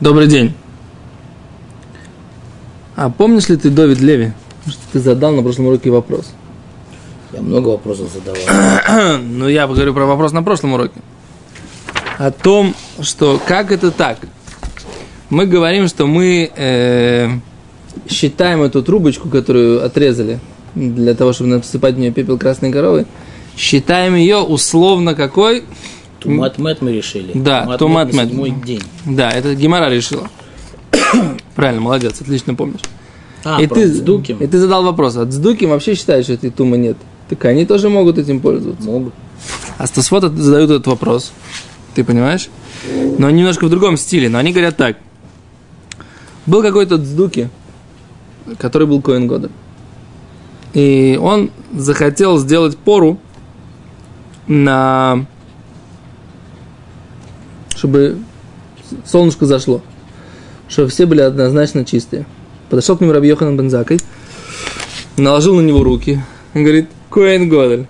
Добрый день. А помнишь ли ты Довид Леви? Что ты задал на прошлом уроке вопрос. Я много вопросов задавал. ну, я говорю про вопрос на прошлом уроке. О том, что как это так? Мы говорим, что мы э, считаем эту трубочку, которую отрезали, для того, чтобы насыпать в нее пепел красной коровы, считаем ее условно какой? Тумат мет мы решили. Да, тумат мет. Седьмой день. Да, это Гемора решила. Правильно, молодец, отлично помнишь. А, и, ты, Цдуким. и ты задал вопрос, а Цдуким вообще считают, что этой тумы нет? Так они тоже могут этим пользоваться. Могут. А Стасфота задают этот вопрос. Ты понимаешь? Но немножко в другом стиле. Но они говорят так. Был какой-то Цдуки, который был Коин года. И он захотел сделать пору на... чтобы солнышко зашло. Чтобы все были однозначно чистые. Подошел к нему Раби Йохан Бензакой, наложил на него руки и говорит, Коэн Годель,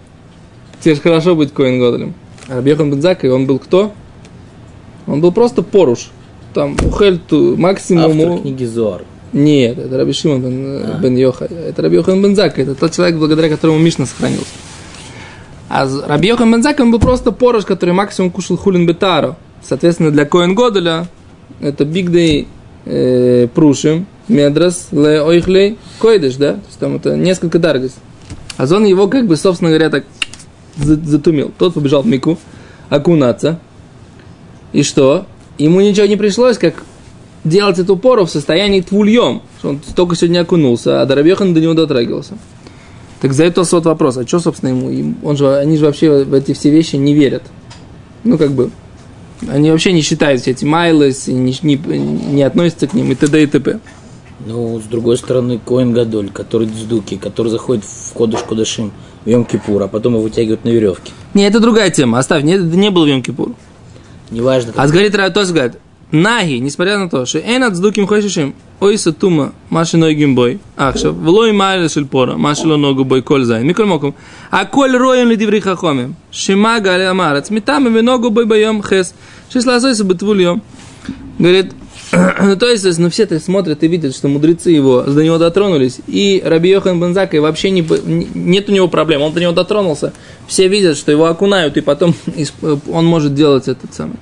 тебе же хорошо быть Коэн Годелем. А Раби Йохан Бензакой, он был кто? Он был просто поруш. Там, ухель ту, максимум... Автор книги Зоар. Нет, это Раби Шимон бен, А. бен Йоха. Это Раби Йохан бен. Это тот человек, благодаря которому Мишна сохранился. А Раби Йохан бен он был просто порош, который максимум кушал хулин бетаро. Соответственно, для Коэн Годеля это бигдей э, прушим, медрас, ле ойхлей, койдыш, да? То есть там это несколько даргас. А он его, как бы, собственно говоря, так за- затумил. Тот побежал в Мику окунаться. И что? Ему ничего не пришлось, как делать эту пору в состоянии твульем, что он только сегодня окунулся, а Дарабьехан до него дотрагивался. Так за это вот вопрос, а что, собственно, ему? Он же, они же вообще в эти все вещи не верят. Ну, как бы, они вообще не считают все эти майлес, и не, не, не относятся к ним, и т.д. и т.п. Ну, с другой стороны, Коин Гадоль, который Дздуки, который заходит в Кодыш Кодышим в Йом Кипур, а потом его вытягивают на веревке. Не, это другая тема, оставь, не, это не был Йом Кипур. Неважно, как А говорит Ратос, говорит, Наги, несмотря на то, что Эна цдуким хошишим, ойса тума, маши ногим бой, ахшав, влой майля шельпора, маши ло ногу бой коль зайн, миколь моком, а коль роем ли диври хахомим, шима гали амарец, митам и ногу бой боем хес, шисла сойса бытвульем. Говорит, ну, то есть, ну, все это смотрят и видят, что мудрецы его до него дотронулись, и Раби Йохан Бензака вообще не, нет у него проблем, он до него дотронулся, все видят, что его окунают, и потом исп- он может делать этот самый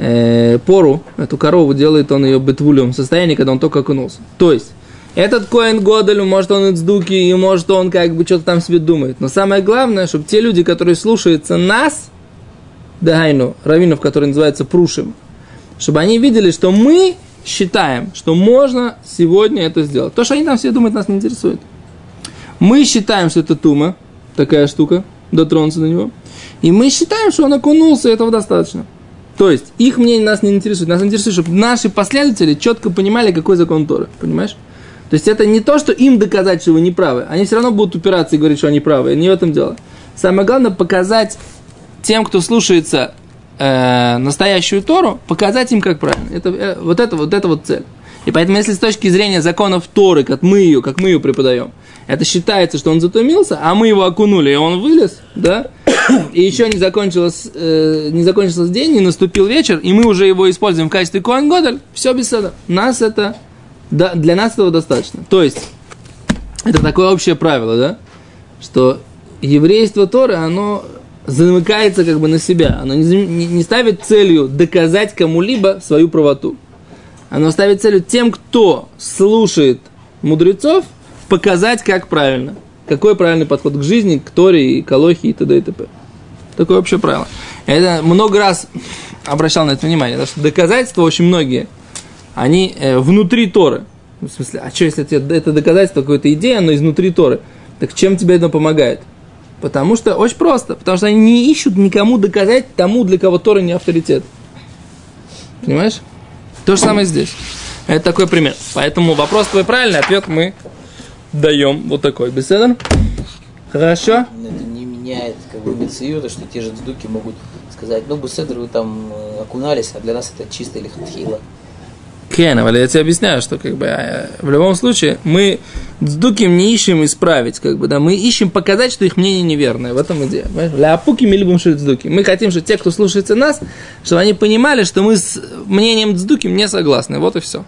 э, пору, эту корову делает он ее бетвулем в состоянии, когда он только окунулся. То есть, этот Коэн Годель, может он цдуки, и может он как бы что-то там себе думает. Но самое главное, чтобы те люди, которые слушаются нас, Дагайну, раввинов, которые называются Прушим, чтобы они видели, что мы считаем, что можно сегодня это сделать. То, что они там все думают, нас не интересует. Мы считаем, что это тума, такая штука, дотронуться до него. И мы считаем, что он окунулся, и этого достаточно. То есть, их мнение нас не интересует. Нас интересует, чтобы наши последователи четко понимали, какой закон Торы. Понимаешь? То есть, это не то, что им доказать, что вы не правы. Они все равно будут упираться и говорить, что они правы. Не в этом дело. Самое главное, показать тем, кто слушается э, настоящую Тору, показать им, как правильно. Это, э, вот, это, вот это вот цель. И поэтому, если с точки зрения законов Торы, как мы ее, как мы ее преподаем, это считается, что он затумился, а мы его окунули, и он вылез, да, и еще не, закончилось, э, не закончился день, не наступил вечер, и мы уже его используем в качестве Коэн Годель, все без седа. Нас это, да, для нас этого достаточно. То есть, это такое общее правило, да, что еврейство Торы, оно замыкается как бы на себя. Оно не, не ставит целью доказать кому-либо свою правоту. Оно ставит целью тем, кто слушает мудрецов, показать, как правильно. Какой правильный подход к жизни, к Торе, и к Алохе и т.д. и т.п. Такое общее правило. Я это много раз обращал на это внимание, потому что доказательства очень многие, они э, внутри Торы. В смысле, а что, если тебе это доказательство какой-то идеи, оно изнутри Торы? Так чем тебе это помогает? Потому что очень просто. Потому что они не ищут никому доказать тому, для кого Тора не авторитет. Понимаешь? То же самое здесь. Это такой пример. Поэтому вопрос твой правильный, ответ мы даем вот такой. Беседа? Хорошо? это не меняет как бы мецию, то, что те же дздуки могут сказать, ну, Беседр, вы там э, окунались, а для нас это чисто или хатхила. Кен, но я тебе объясняю, что как бы э, в любом случае мы с Дуким не ищем исправить, как бы, да, мы ищем показать, что их мнение неверное. В этом идея. Ля апуки мы любим Дздуки. Мы хотим, чтобы те, кто слушается нас, чтобы они понимали, что мы с мнением Дздуким не согласны. Вот и все.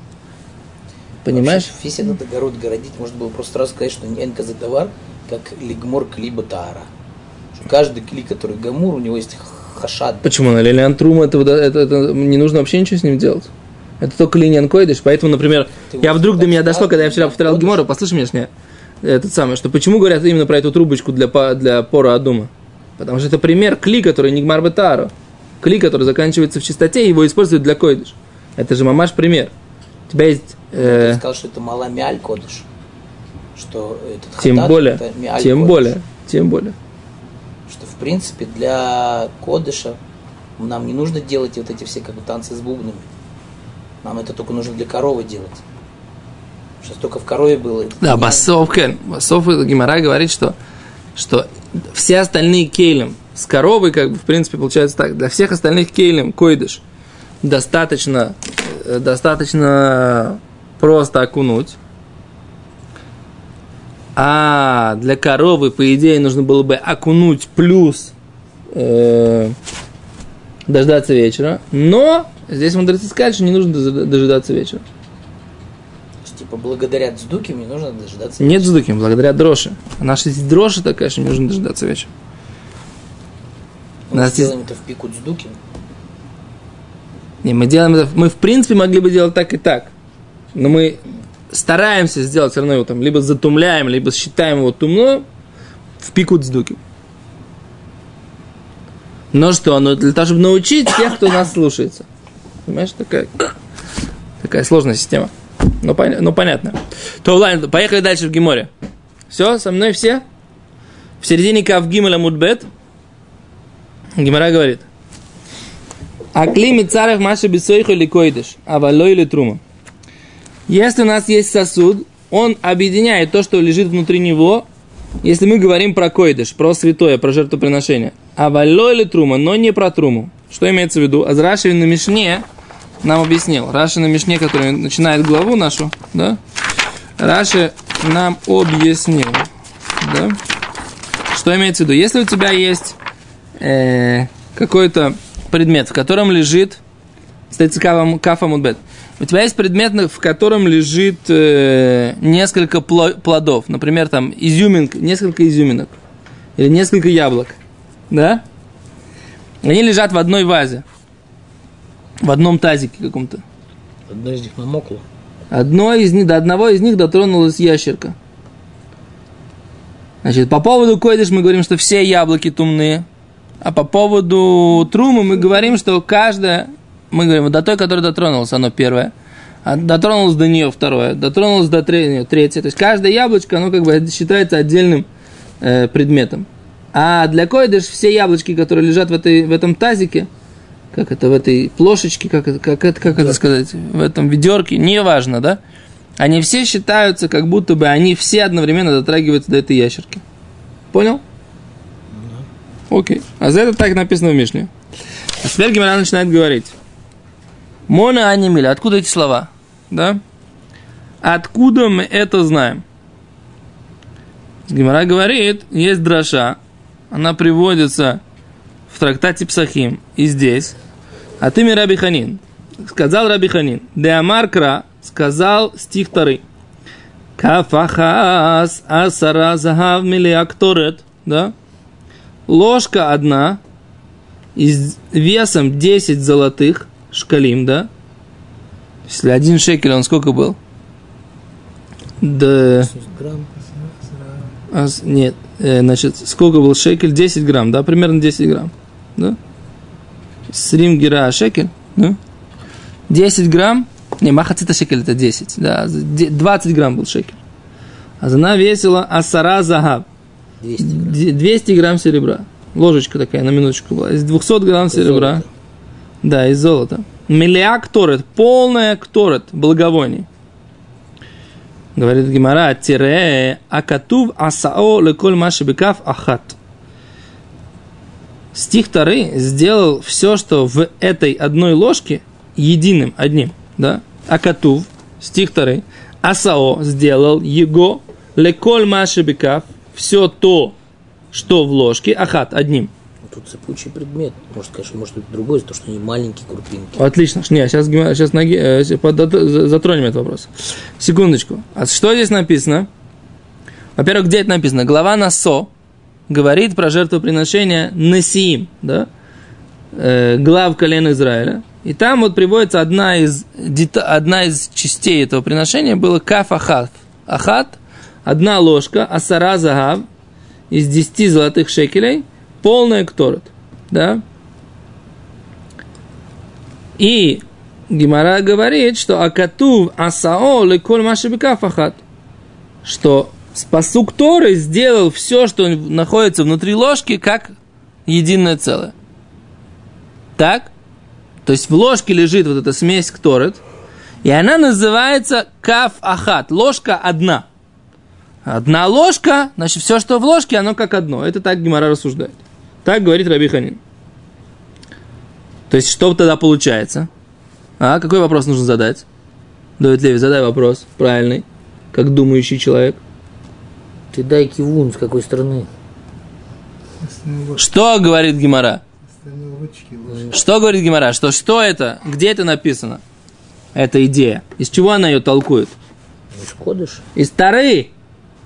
Понимаешь? Вообще, весь этот огород городить, можно было просто сразу сказать, что энка за товар, как лигмор клиба таара. Каждый кли, который гамур, у него есть хашад. Почему? На Лилиан Трум это, это, это, не нужно вообще ничего с ним делать. Это только линиан койдыш, поэтому, например, Ты я вдруг до меня дошло, когда я вчера повторял? Гемору, послушай меня, шня, этот самый, что почему говорят именно про эту трубочку для, для пора Адума? Потому что это пример кли, который не гмар бетаро. Кли, который заканчивается в чистоте, его используют для койдыш. Это же мамаш пример. У тебя есть... э, Ты сказал, что это мала миаль кодыш. Что этот тем хатат более, это миаль тем кодыш. более, тем более. Что в принципе для кодыша нам не нужно делать вот эти все как бы танцы с бубнами. Нам это только нужно для коровы делать. Сейчас только в корове было. Да, Не- Басов, Кен, Басов Гимара говорит, что, что все остальные кейлем с коровой, как бы, в принципе, получается так, для всех остальных кейлем койдыш достаточно, достаточно просто окунуть. А для коровы, по идее, нужно было бы окунуть плюс э, дождаться вечера. Но здесь мудрецы сказали, что не нужно дожи- дожидаться вечера. Есть, типа, благодаря дздуке мне нужно дождаться. Нет дздуки, благодаря дрожи. А наша здесь дрожи такая, что не нужно дожидаться вечера. Мы нас сделаем это в пику дздуки. Не, мы делаем это, мы в принципе могли бы делать так и так. Но мы стараемся сделать все равно его там, либо затумляем, либо считаем его тумно в пику дздуки. Но что, ну, для того, чтобы научить тех, кто нас слушается. Понимаешь, такая, такая сложная система. Ну, поня- ну понятно. То ладно, поехали дальше в Гиморе. Все, со мной все? В середине Кав Гимеля Мудбет Гимора говорит. Акли мицарах маши бисойху или а валой или трума. Если у нас есть сосуд, он объединяет то, что лежит внутри него, если мы говорим про койдыш, про святое, про жертвоприношение. А валой или трума, но не про труму. Что имеется в виду? Азраши на Мишне нам объяснил. Раши на Мишне, который начинает главу нашу, да? Раши нам объяснил, да? Что имеется в виду? Если у тебя есть э, какой-то предмет, в котором лежит, кстати, кафа, кафа мудбет, у тебя есть предмет, в котором лежит э, несколько пло- плодов, например, там изюминка, несколько изюминок, или несколько яблок, да? Они лежат в одной вазе, в одном тазике каком-то. Одно из них намокло. Одно из них, до одного из них дотронулась ящерка. Значит, по поводу койдыш мы говорим, что все яблоки тумные. А по поводу трумы мы говорим, что каждая, мы говорим, вот до той, которая дотронулась, оно первое. А дотронулась до нее второе, дотронулась до третьего, третье. То есть каждое яблочко, оно как бы считается отдельным э, предметом. А для койдыш все яблочки, которые лежат в, этой, в этом тазике, как это, в этой плошечке, как это, как это, как это сказать, в этом ведерке, неважно, да? Они все считаются, как будто бы они все одновременно дотрагиваются до этой ящерки. Понял? Окей. А за это так написано в Мишне. А теперь Гимара начинает говорить. Мона анимиля. Откуда эти слова? Да? Откуда мы это знаем? Гимара говорит, есть дроша. Она приводится в трактате Псахим и здесь. А ты мне Раби Ханин. Сказал Раби Ханин. Де Амаркра сказал стих Тары. Кафахас асара захав милиакторет. Да? Ложка одна из весом 10 золотых шкалим, да? Если один шекель, он сколько был? Да, а нет, э, значит, сколько был шекель? 10 грамм, да, примерно 10 грамм, да? Срим гера шекель, да? 10 грамм, не, махацита шекель это 10, да, де- 20 грамм был шекель. А она весила асара загаб, 200 грамм. Д- 200 грамм серебра. Ложечка такая, на минуточку была. Из 200 грамм серебра. Золото. Да, из золота. Миллиа кторет, полная кторет, благовоний. Говорит Гимара, тире, акатув асао леколь маши бекав ахат. Стих Тары сделал все, что в этой одной ложке единым, одним, да? Акатув, стих 2. Асао сделал его леколь машебекав, все то, что в ложке, ахат, одним. Ну, Тут цепучий предмет. Может, конечно, может быть другой, то, что они маленькие крупинки. Отлично. Не, сейчас, сейчас ноги, э, затронем этот вопрос. Секундочку. А что здесь написано? Во-первых, где это написано? Глава Насо говорит про жертвоприношение Насиим, да? Э, глав колена Израиля. И там вот приводится одна из, одна из частей этого приношения было каф ахат. Ахат, одна ложка, асара загав, из 10 золотых шекелей, полная кторот. Да? И Гимара говорит, что Акатув Асао леколь машибика фахат. Что спасук Торы сделал все, что находится внутри ложки, как единое целое. Так? То есть в ложке лежит вот эта смесь кторет, и она называется каф ахат. Ложка одна. Одна ложка, значит, все, что в ложке, оно как одно. Это так Гимара рассуждает. Так говорит Раби Ханин. То есть, что тогда получается? А, какой вопрос нужно задать? Давид Леви, задай вопрос правильный, как думающий человек. Ты дай кивун, с какой стороны? Что говорит Гимара? Что говорит Гимара? Что, что это? Где это написано? Эта идея. Из чего она ее толкует? Ж кодыш. Из Тары.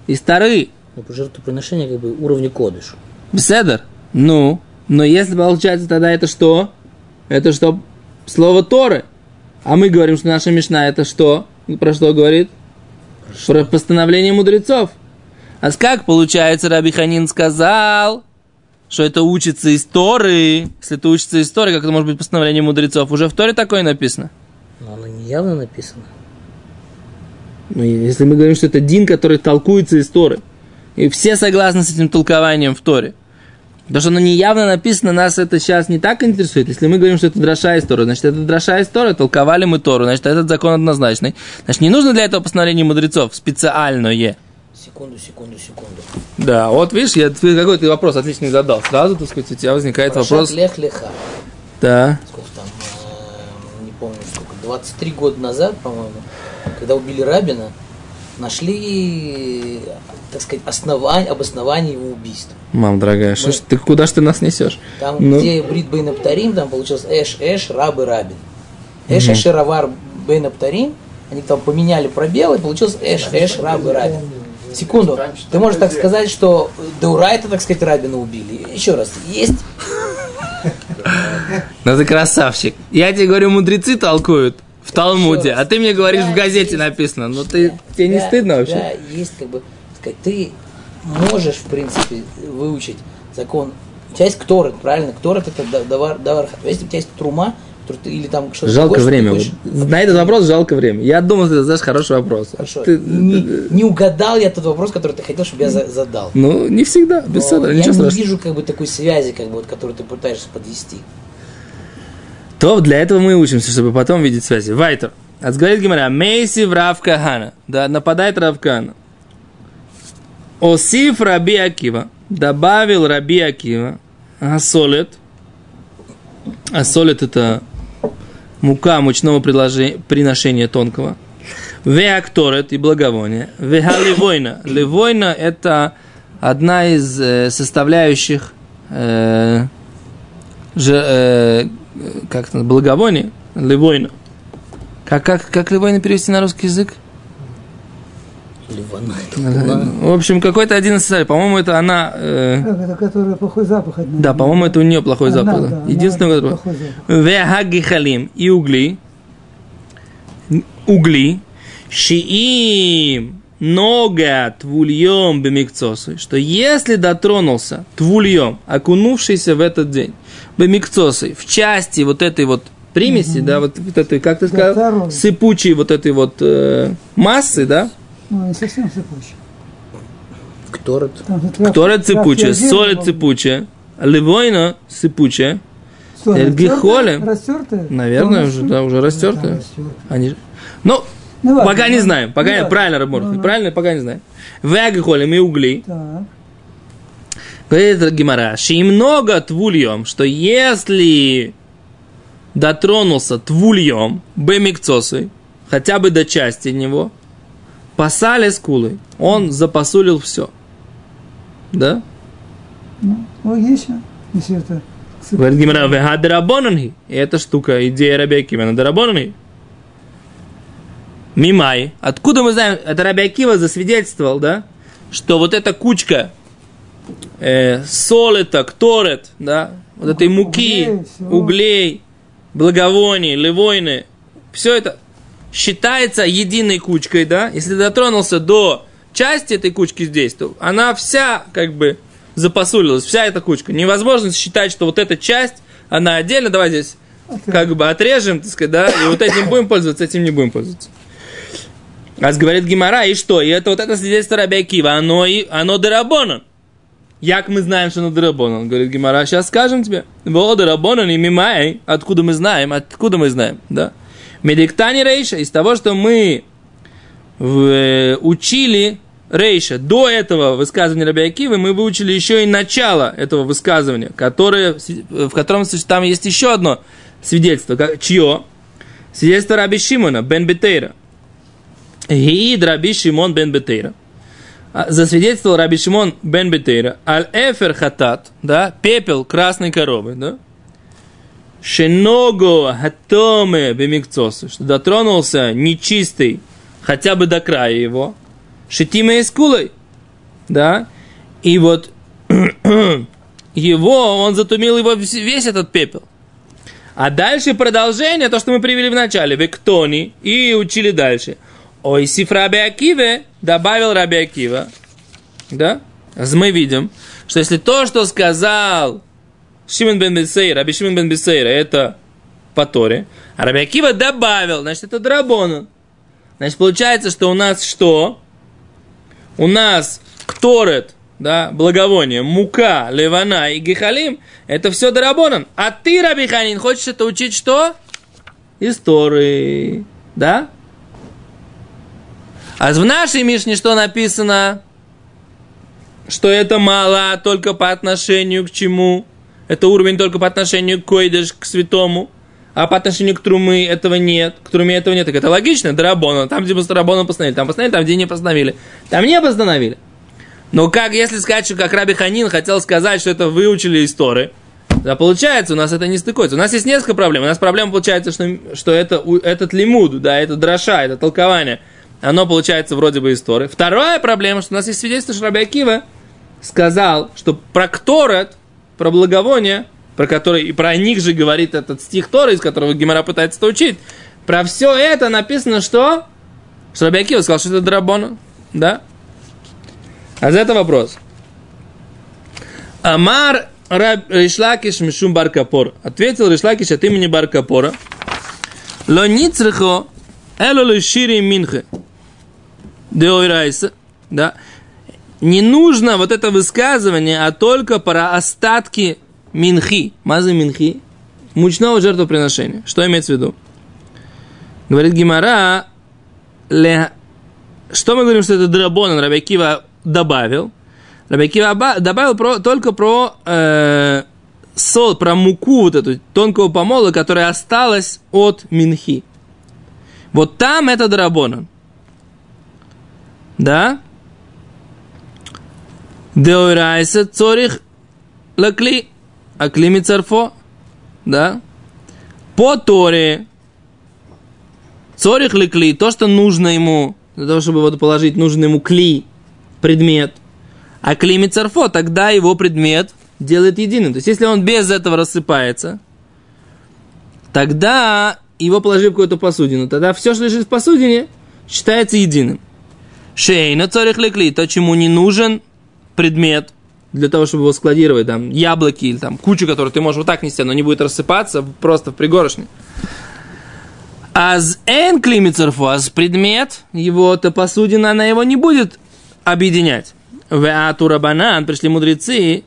Из Тары. Ну, жертвоприношение как бы уровня кодыш. Беседер. Ну, но если получается тогда это что? Это что? Слово Торы. А мы говорим, что наша Мишна это что? Про что говорит? Про постановление мудрецов. А как получается, Раби Ханин сказал, что это учится из Торы. Если это учится из Торы, как это может быть постановление мудрецов? Уже в Торе такое написано. Но оно не явно написано. Ну, если мы говорим, что это Дин, который толкуется из Торы. И все согласны с этим толкованием в Торе. Потому что оно не явно написано, нас это сейчас не так интересует. Если мы говорим, что это дроша из Торы, значит, это дроша из Торы, толковали мы Тору, значит, этот закон однозначный. Значит, не нужно для этого постановление мудрецов специальное. Секунду, секунду, секунду. Да, вот видишь, я ты какой ты вопрос отличный задал. Сразу, так сказать, у тебя возникает Парашат вопрос. Лех Леха. Да. Сколько там, э, не помню сколько, 23 года назад, по-моему, когда убили Рабина, нашли, так сказать, основание, обоснование его убийства. Мам, дорогая, что ж ты, куда ж ты нас несешь? Там, Ну. где Брит Бейн Аптарим, там получилось Эш, Эш, Раб и Рабин. Эш, Эш и Равар Бейн Аптарим, они там поменяли пробелы, и получилось Эш, Эш, Раб и Рабин. Секунду, ты можешь так сказать, что Даурайта, так сказать, Рабина убили. Еще раз, есть Ну ты красавчик. Я тебе говорю, мудрецы толкуют в Талмуде, а ты мне говоришь, в газете написано. Ну ты, тебе не Да, стыдно Да, вообще? есть как бы, сказать, ты можешь, в принципе, выучить закон. У тебя есть кторет, правильно? Кторет это да- давар, давар. Если у тебя есть трума, ты, или там что-то Жалко ты время. хочешь- На этот вопрос жалко время. Я думал, ты задашь хороший вопрос. Хорошо. ты- не, не угадал я тот вопрос, который ты хотел, чтобы я за- задал. Ну, не всегда, без Но я ничего не страшного. вижу как бы такой связи, как бы, вот, которую ты пытаешься подвести. То для этого мы учимся, чтобы потом видеть связи. Вайтер. А говорит Гимара, Мейси в Рав Кахана. Да, нападает Рав Кахана. Осиф Раби Акива. Добавил Раби Акива. Асолет. Асолет это мука мучного приношения тонкого. Веакторет и благовоние. Вегаливойна. Ливойна это одна из э, составляющих э, же, э, как это, благовоние, ливойна. Как, как, как ливойна перевести на русский язык? В общем, какой-то один из. По-моему, это она... э, это, которая плохой запах нее? да, по-моему, это у нее плохой Она, запах. да, Единственное, которое... плохой запах. Вехагихалим и угли. Угли. Шиим нога твульем бемикцосы. Что если дотронулся твульем, окунувшийся в этот день, бемикцосы, в части вот этой вот примеси, да, вот, вот этой, как ты сказал, второй. сыпучей вот этой вот э, массы, да, Ну, не совсем сыпучий. Кторет. Травки цепучая, соль было. цепучая, ливойна сыпучая, Соль Эльгихоле. растертая? Наверное, Ну, уже, да, уже да, растертая. Они Ну, Ну, ладно, пока не знаем, пока правильно, Рабмор, Ну, ну. правильно, пока не знаем. Вегахолем и угли. Так. Говорит Гимара, что и много твульем, что если дотронулся твульем, бемикцосы, хотя бы до части него, пасали скулы, он запасулил все. Да? Ну, логично, если это... Говорит Гимара, вехадрабонанги. И эта штука, идея Рабиакива, на дарабонанги. Мимай. Откуда мы знаем, это Рабиакива засвидетельствовал, да? Что вот эта кучка э, солита, кторет, да, вот этой муки, Углей, углей, благовоний, левойны, все это считается единой кучкой, да? Если дотронулся до части этой кучки здесь, то она вся как бы запасулилась, вся эта кучка. Невозможно считать, что вот эта часть, она отдельно, давай здесь как бы отрежем, так сказать, да, и вот этим будем пользоваться, этим не будем пользоваться. Раз говорит Гимара, и что? И это вот это свидетельство Раби Акива, оно, и, оно дарабонан. Як мы знаем, что оно дарабонан? Говорит Гимара, сейчас скажем тебе. Во дарабонан и мимай. Откуда мы знаем? Откуда мы знаем? Да. Медиктани рейша, из того, что мы в- э, учили Рейша, до этого высказывания Раби Акивы мы выучили еще и начало этого высказывания, которое, в котором там есть еще одно свидетельство. Как, чье? Свидетельство Раби Шимона, Бен Бетейра. Гиид Раби Шимон Бен Бетейра. А, Засвидетельствовал Раби Шимон Бен Бетейра. Аль Эфер Хатат, да, пепел красной коровы, да, Шеного Хатоме Бемикцосу, что дотронулся нечистый хотя бы до края его, Шитима из кулой, да, и вот его, он затумил его весь этот пепел. А дальше продолжение, то, что мы привели в начале, Вектони, и учили дальше. Ой, Сиф Раби Акиве, добавил Раби Акива, да, мы видим, что если то, что сказал Шимон бен Бесейра, Раби Шимон бен Бесейра, это по Торе, а Раби Акива добавил, значит, это драбона. Значит, получается, что у нас что? У нас кторет, да, благовоние, мука, левана и гехалим, это все дарабонан. А ты, Раби Ханин, хочешь это учить что? Истории, да? А в нашей Мишне что написано? Что это мало только по отношению к чему? Это уровень только по отношению к койдыш, к святому. А по отношению к трумы этого нет. К труме этого нет. Так это логично. Дарабона. Там, где Дарабона постановили. Там постановили, там, где не постановили. Там не постановили. Но как, если сказать, что как Раби Ханин хотел сказать, что это выучили истории, да получается, у нас это не стыкуется. У нас есть несколько проблем. У нас проблема получается, что, что это, этот лимуд, да, это дроша, это толкование, оно получается вроде бы истории. Вторая проблема, что у нас есть свидетельство, что Раби Акива сказал, что про кторет, про благовоние, про который и про них же говорит этот стих Торы, из которого Гимара пытается это учить, про все это написано, что? Что Раби Акива сказал, что это драбона, да? А за это вопрос. Амар Раб Ришлакиш Мишум Баркапор. Ответил Ришлакиш от имени Баркапора. Ло ницрихо эло лишири минхе. Деойрайса. Да. Не нужно вот это высказывание, а только про остатки минхи. Мазы минхи. Мучного жертвоприношения. Что имеется в виду? Говорит Гимара, ле... что мы говорим, что это драбон, Рабиакива добавил? Рабиакива оба- добавил про- только про э, сол, про муку вот эту тонкого помола, которая осталась от минхи. Вот там это драбона. Да? Деойрайса цорих лакли, акли мицарфо. Да? По Торе Цорих ли кли, то, что нужно ему, для того, чтобы вот положить, нужен ему кли, предмет. А кли мицарфо, тогда его предмет делает единым. То есть, если он без этого рассыпается, тогда его положив в какую-то посудину, тогда все, что лежит в посудине, считается единым. Шейна цорих ли кли, то, чему не нужен предмет, для того, чтобы его складировать, там, яблоки или там кучу, которую ты можешь вот так нести, но не будет рассыпаться просто в пригорошне. Аз эн климицерфос, предмет, его-то посудина, она его не будет объединять. В атура банан пришли мудрецы,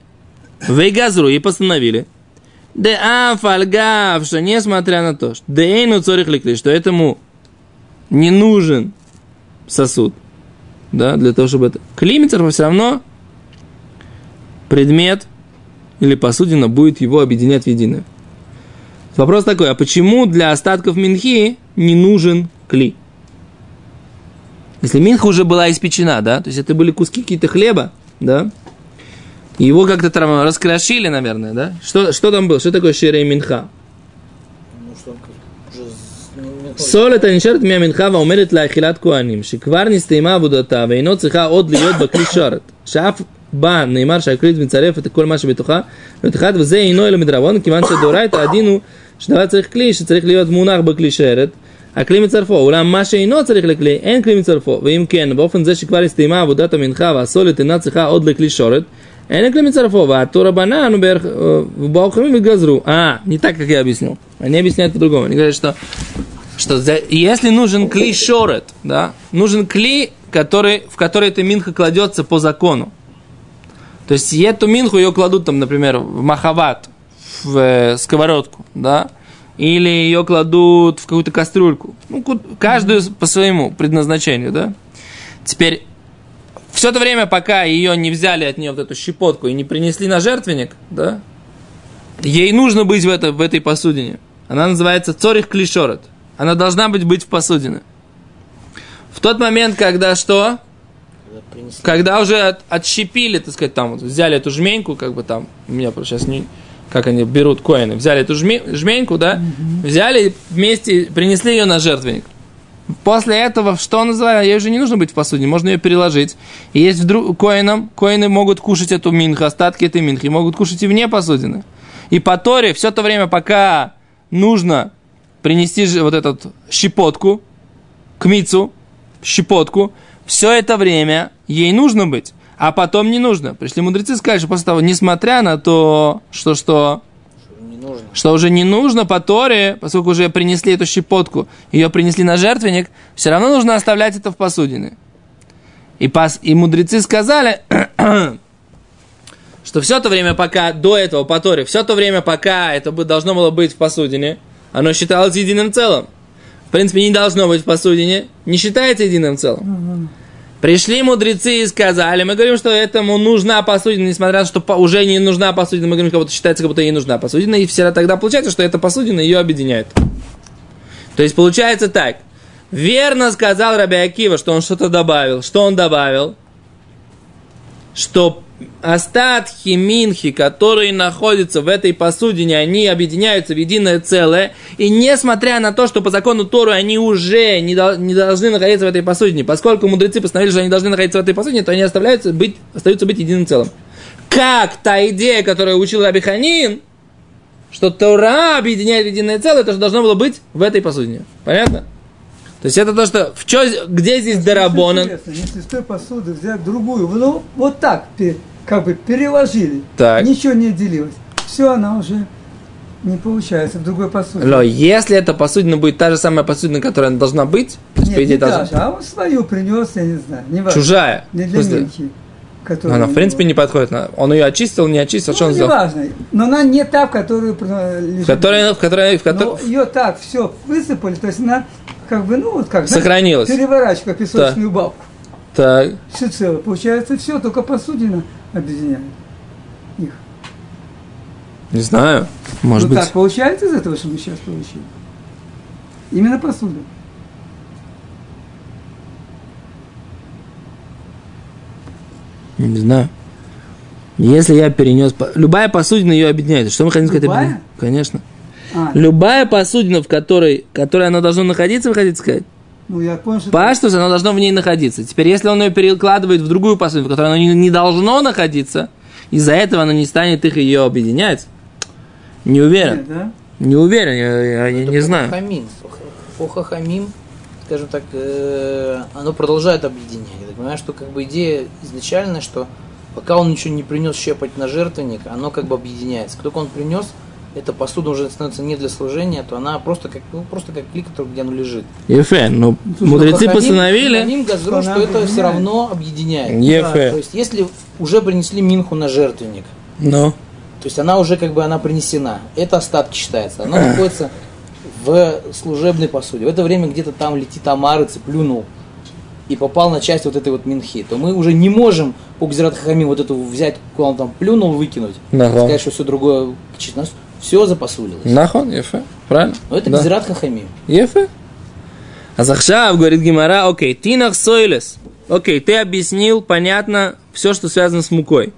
в газру и постановили. Де афальгав, что несмотря на то, что де эйну цорих ликли, что этому не нужен сосуд, да, для того, чтобы это... Климицер все равно предмет или посудина будет его объединять в единое. Вопрос такой, а почему для остатков минхи не нужен кли? Если минха уже была испечена, да, то есть это были куски какие-то хлеба, да, его как-то там раскрошили, наверное, да? Что, что там было? Что такое ширей минха? Ну что, уже с- не- не- סולת הנשארת מהמנחה ועומדת לאכילת כהנים, שכבר נסתיימה עבודתה ואינו צריכה עוד להיות בכלי שרת, שאף בה נאמר שהכלי מצרף את כל מה שבתוכה, להיות אחד, וזה אינו אלא מדרבון, כיוון שדאורייתא הדין הוא שדבר צריך כלי שצריך להיות מונח בכלי שרת, הכלי מצרפו, אולם מה שאינו צריך לכלי, אין כלי מצרפו, ואם כן, באופן זה שכבר הסתיימה עבודת המנחה והסולת אינה צריכה עוד לכלי שורת, אין כלי מצרפו, והתור רבנן ובערך- ובאו חכמים התגזרו. А, не так, как я объяснил. Они объясняют по-другому. Они говорят, что что за- если нужен кли шорет, да, нужен кли, который, в который эта минха кладется по закону. То есть эту минху ее кладут там, например, в махават, в э, сковородку, да, или ее кладут в какую-то кастрюльку. Ну, каждую по своему предназначению, да. Теперь все это время, пока ее не взяли от нее вот эту щепотку и не принесли на жертвенник, да, ей нужно быть в, это, в этой посудине. Она называется цорих клишорет. Она должна быть быть в посудине. В тот момент, когда что? Когда принесли. Когда уже от- отщепили, так сказать, там вот взяли эту жменьку, как бы там, у меня просто сейчас не, как они берут коины, взяли эту жме- жменьку, да, взяли и вместе принесли ее на жертвенник. После этого, что называется, ей уже не нужно быть в посуде, можно ее переложить. И есть вдруг коинам, коины могут кушать эту минху, остатки этой минхи, могут кушать и вне посудины. И по Торе все то время, пока нужно принести же вот эту щепотку к мицу, щепотку, все это время ей нужно быть, а потом не нужно. Пришли мудрецы сказали, что после того, несмотря на то, что, что, нужно. что уже не нужно по Торе, поскольку уже принесли эту щепотку, ее принесли на жертвенник, все равно нужно оставлять это в посудине. И, пос- и мудрецы сказали, что все то время, пока до этого по Торе, все то время, пока это должно было быть в посудине, оно считалось единым целым. В принципе, не должно быть в посудине, не считается единым целым. Пришли мудрецы и сказали, мы говорим, что этому нужна посудина, несмотря на то, что уже не нужна посудина, мы говорим, как будто считается, как будто ей нужна посудина, и все тогда получается, что эта посудина ее объединяет. То есть получается так. Верно сказал Раби Акива, что он что-то добавил. Что он добавил? Что остатки минхи, которые находятся в этой посудине, они объединяются в единое целое. И несмотря на то, что по закону Тору они уже не, дол- не должны находиться в этой посудине, поскольку мудрецы постановили, что они должны находиться в этой посудине, то они оставляются быть, остаются быть единым целым. Как та идея, которую учил Раби Ханин, что Тора объединяет в единое целое, то, что должно было быть в этой посудине. Понятно? То есть это то, что в чё, где здесь Дарабонан? Интересно, Если с той посуды взять другую, ну вот так, как бы переложили, Так. ничего не отделилось, все, она уже не получается в другой посуде. Но если эта посудина будет та же самая посудина, которая она должна быть, то Нет, не должна- та же, а он свою принес, я не знаю, не важно. чужая. Не для? Минхи, которая Она, в принципе, не подходит. Он ее очистил, не очистил, что Ну, он не сделал? важно, но она не та, в которую лежит. В которой, в которой, в которой- Но ее так все высыпали, то есть она как бы, ну вот как, знаете, Сохранилась. переворачивая как песочную балку. Так, Все целое. Получается все, только посудина объединяет их. не знаю. Может ну быть. так получается из этого, что мы сейчас получили? Именно посуда. Не знаю. Если я перенес... Любая посудина ее объединяет. Что мы хотим сказать? Любая? Конечно. А, Любая посудина, в которой, которой она должна находиться, вы хотите сказать? Ну я понял, что... Паштус, оно должно в ней находиться. Теперь, если он ее перекладывает в другую посудину, в которой оно не, не должно находиться, из-за этого оно не станет их ее объединять, не уверен. Нет, да? Не уверен, я, я- не по знаю. Хахамим. По Хахамим, скажем так, э, оно продолжает объединять. Я так понимаю, что как бы идея изначальная, что пока он ничего не принес щепать на жертвенник, оно как бы объединяется. Как только он принес, эта посуда уже становится не для служения, то она просто как, ну, просто как клик, который, где оно лежит. Ефе, но слушай, мудрецы Хахамим- постановили... Хахамим газру, что что, она это все равно объединяет. Ефе. То есть, если уже принесли минху на жертвенник, Ну, то есть она уже как бы она принесена. Это остатки считается. Она находится в служебной посуде. В это время где-то там летит амарец и плюнул и попал на часть вот этой вот минхи, то мы уже не можем по Гзират Хахамим вот эту взять, куда он там плюнул, выкинуть, Нахо. сказать, что все другое чисто. Все запосулилось. нахон, ефе, правильно? Но это Да. Гзират Хахамим. Ефе. А Захшав говорит Гимара, окей, тинах сойлес. Окей, ты объяснил, понятно, все, что связано с мукой.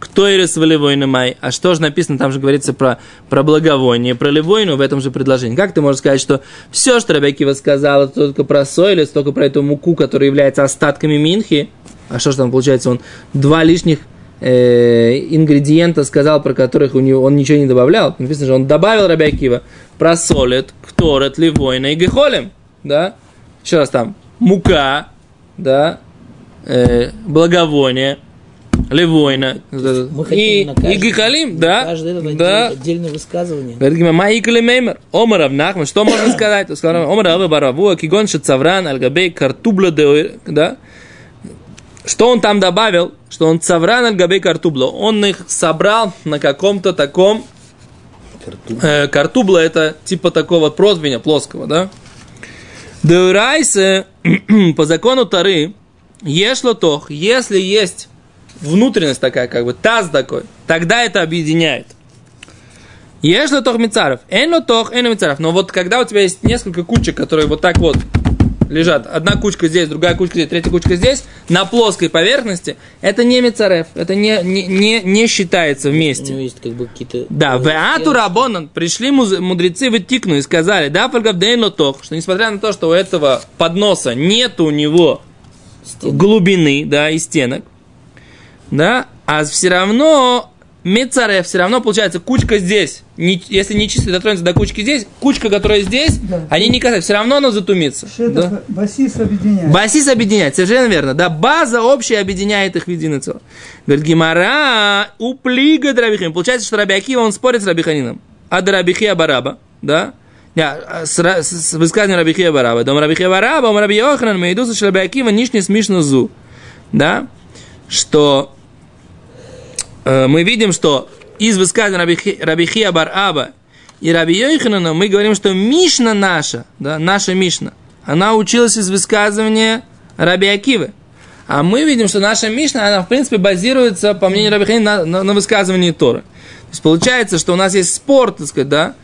Кто ирис волевойна май? А что же написано, там же говорится про, про благовоние, про ливойну в этом же предложении. Как ты можешь сказать, что все, что Рабякива сказал, это только про сойлес, только про эту муку, которая является остатками минхи? А что же там получается, он два лишних э, ингредиента сказал, про которых у него, он ничего не добавлял. Написано же, он добавил Рабякива про солид, кторет, ливойна и гехолем. Да? Еще раз там, мука, да, э, благовоние, левойна и, каждый- и гехалим, на да, Каждый да. отдельное, высказывание. Говорит Гимара, Маикали Меймер, Омар Авнахман, что можно сказать? Омар Авы Баравуа, Кигон Шацавран, Альгабей, Картубла, да? Что он там добавил? Что он Цавран, Альгабей, Картубла. Он их собрал на каком-то таком Э, картубла это типа такого противня плоского, да? Деурайсе, по закону Тары, ешло тох, если есть внутренность такая, как бы таз такой, тогда это объединяет. Ешло тох мицаров, эно тох, эно мицаров. Но вот когда у тебя есть несколько кучек, которые вот так вот лежат, одна кучка здесь, другая кучка здесь, третья кучка здесь, на плоской поверхности, это не мицарев, это не, не, не, не считается вместе. него есть как бы какие-то... Да, в Ату Рабонан пришли мудрецы в Тикну и сказали, да, Фальгавдейн Лотох, что несмотря на то, что у этого подноса нет у него Стены. глубины, да, и стенок, да, а все равно Мецаре все равно получается кучка здесь. Не- если не чисто дотронется до кучки здесь, кучка, которая здесь, Да. они не касаются, все равно она затумится. Да? басис объединяет. Басис объединяет, совершенно верно. Да, база общая объединяет их в единое целое. Говорит, Гимара уплига Драбихим. Получается, что Раби Акива, он спорит с Рабиханином. А Драбихия Бараба, да? Не, а с, с, с высказыванием Рабихия Бараба. Дом Рабихия Бараба, ом Раби Йоханан, Мейдуса Шлаби Акива, нишни смешно зу. Да? Что мы видим, что из высказывания Рабихи- Рабихия Бараба и Раби Йоханана мы говорим, что Мишна наша, да, наша Мишна, она училась из высказывания Раби Акивы. А мы видим, что наша Мишна, она, в принципе, базируется, по мнению Раби Ханина, на, на, на высказывании Торы. То есть, получается, что у нас есть спор, так сказать, да,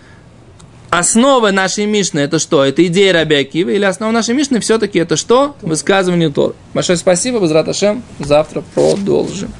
основа нашей Мишны это что? Это идея Раби Акивы, или основа нашей Мишны все-таки это что? Высказывание Торы. Большое спасибо, Безрат Ашем. Завтра продолжим.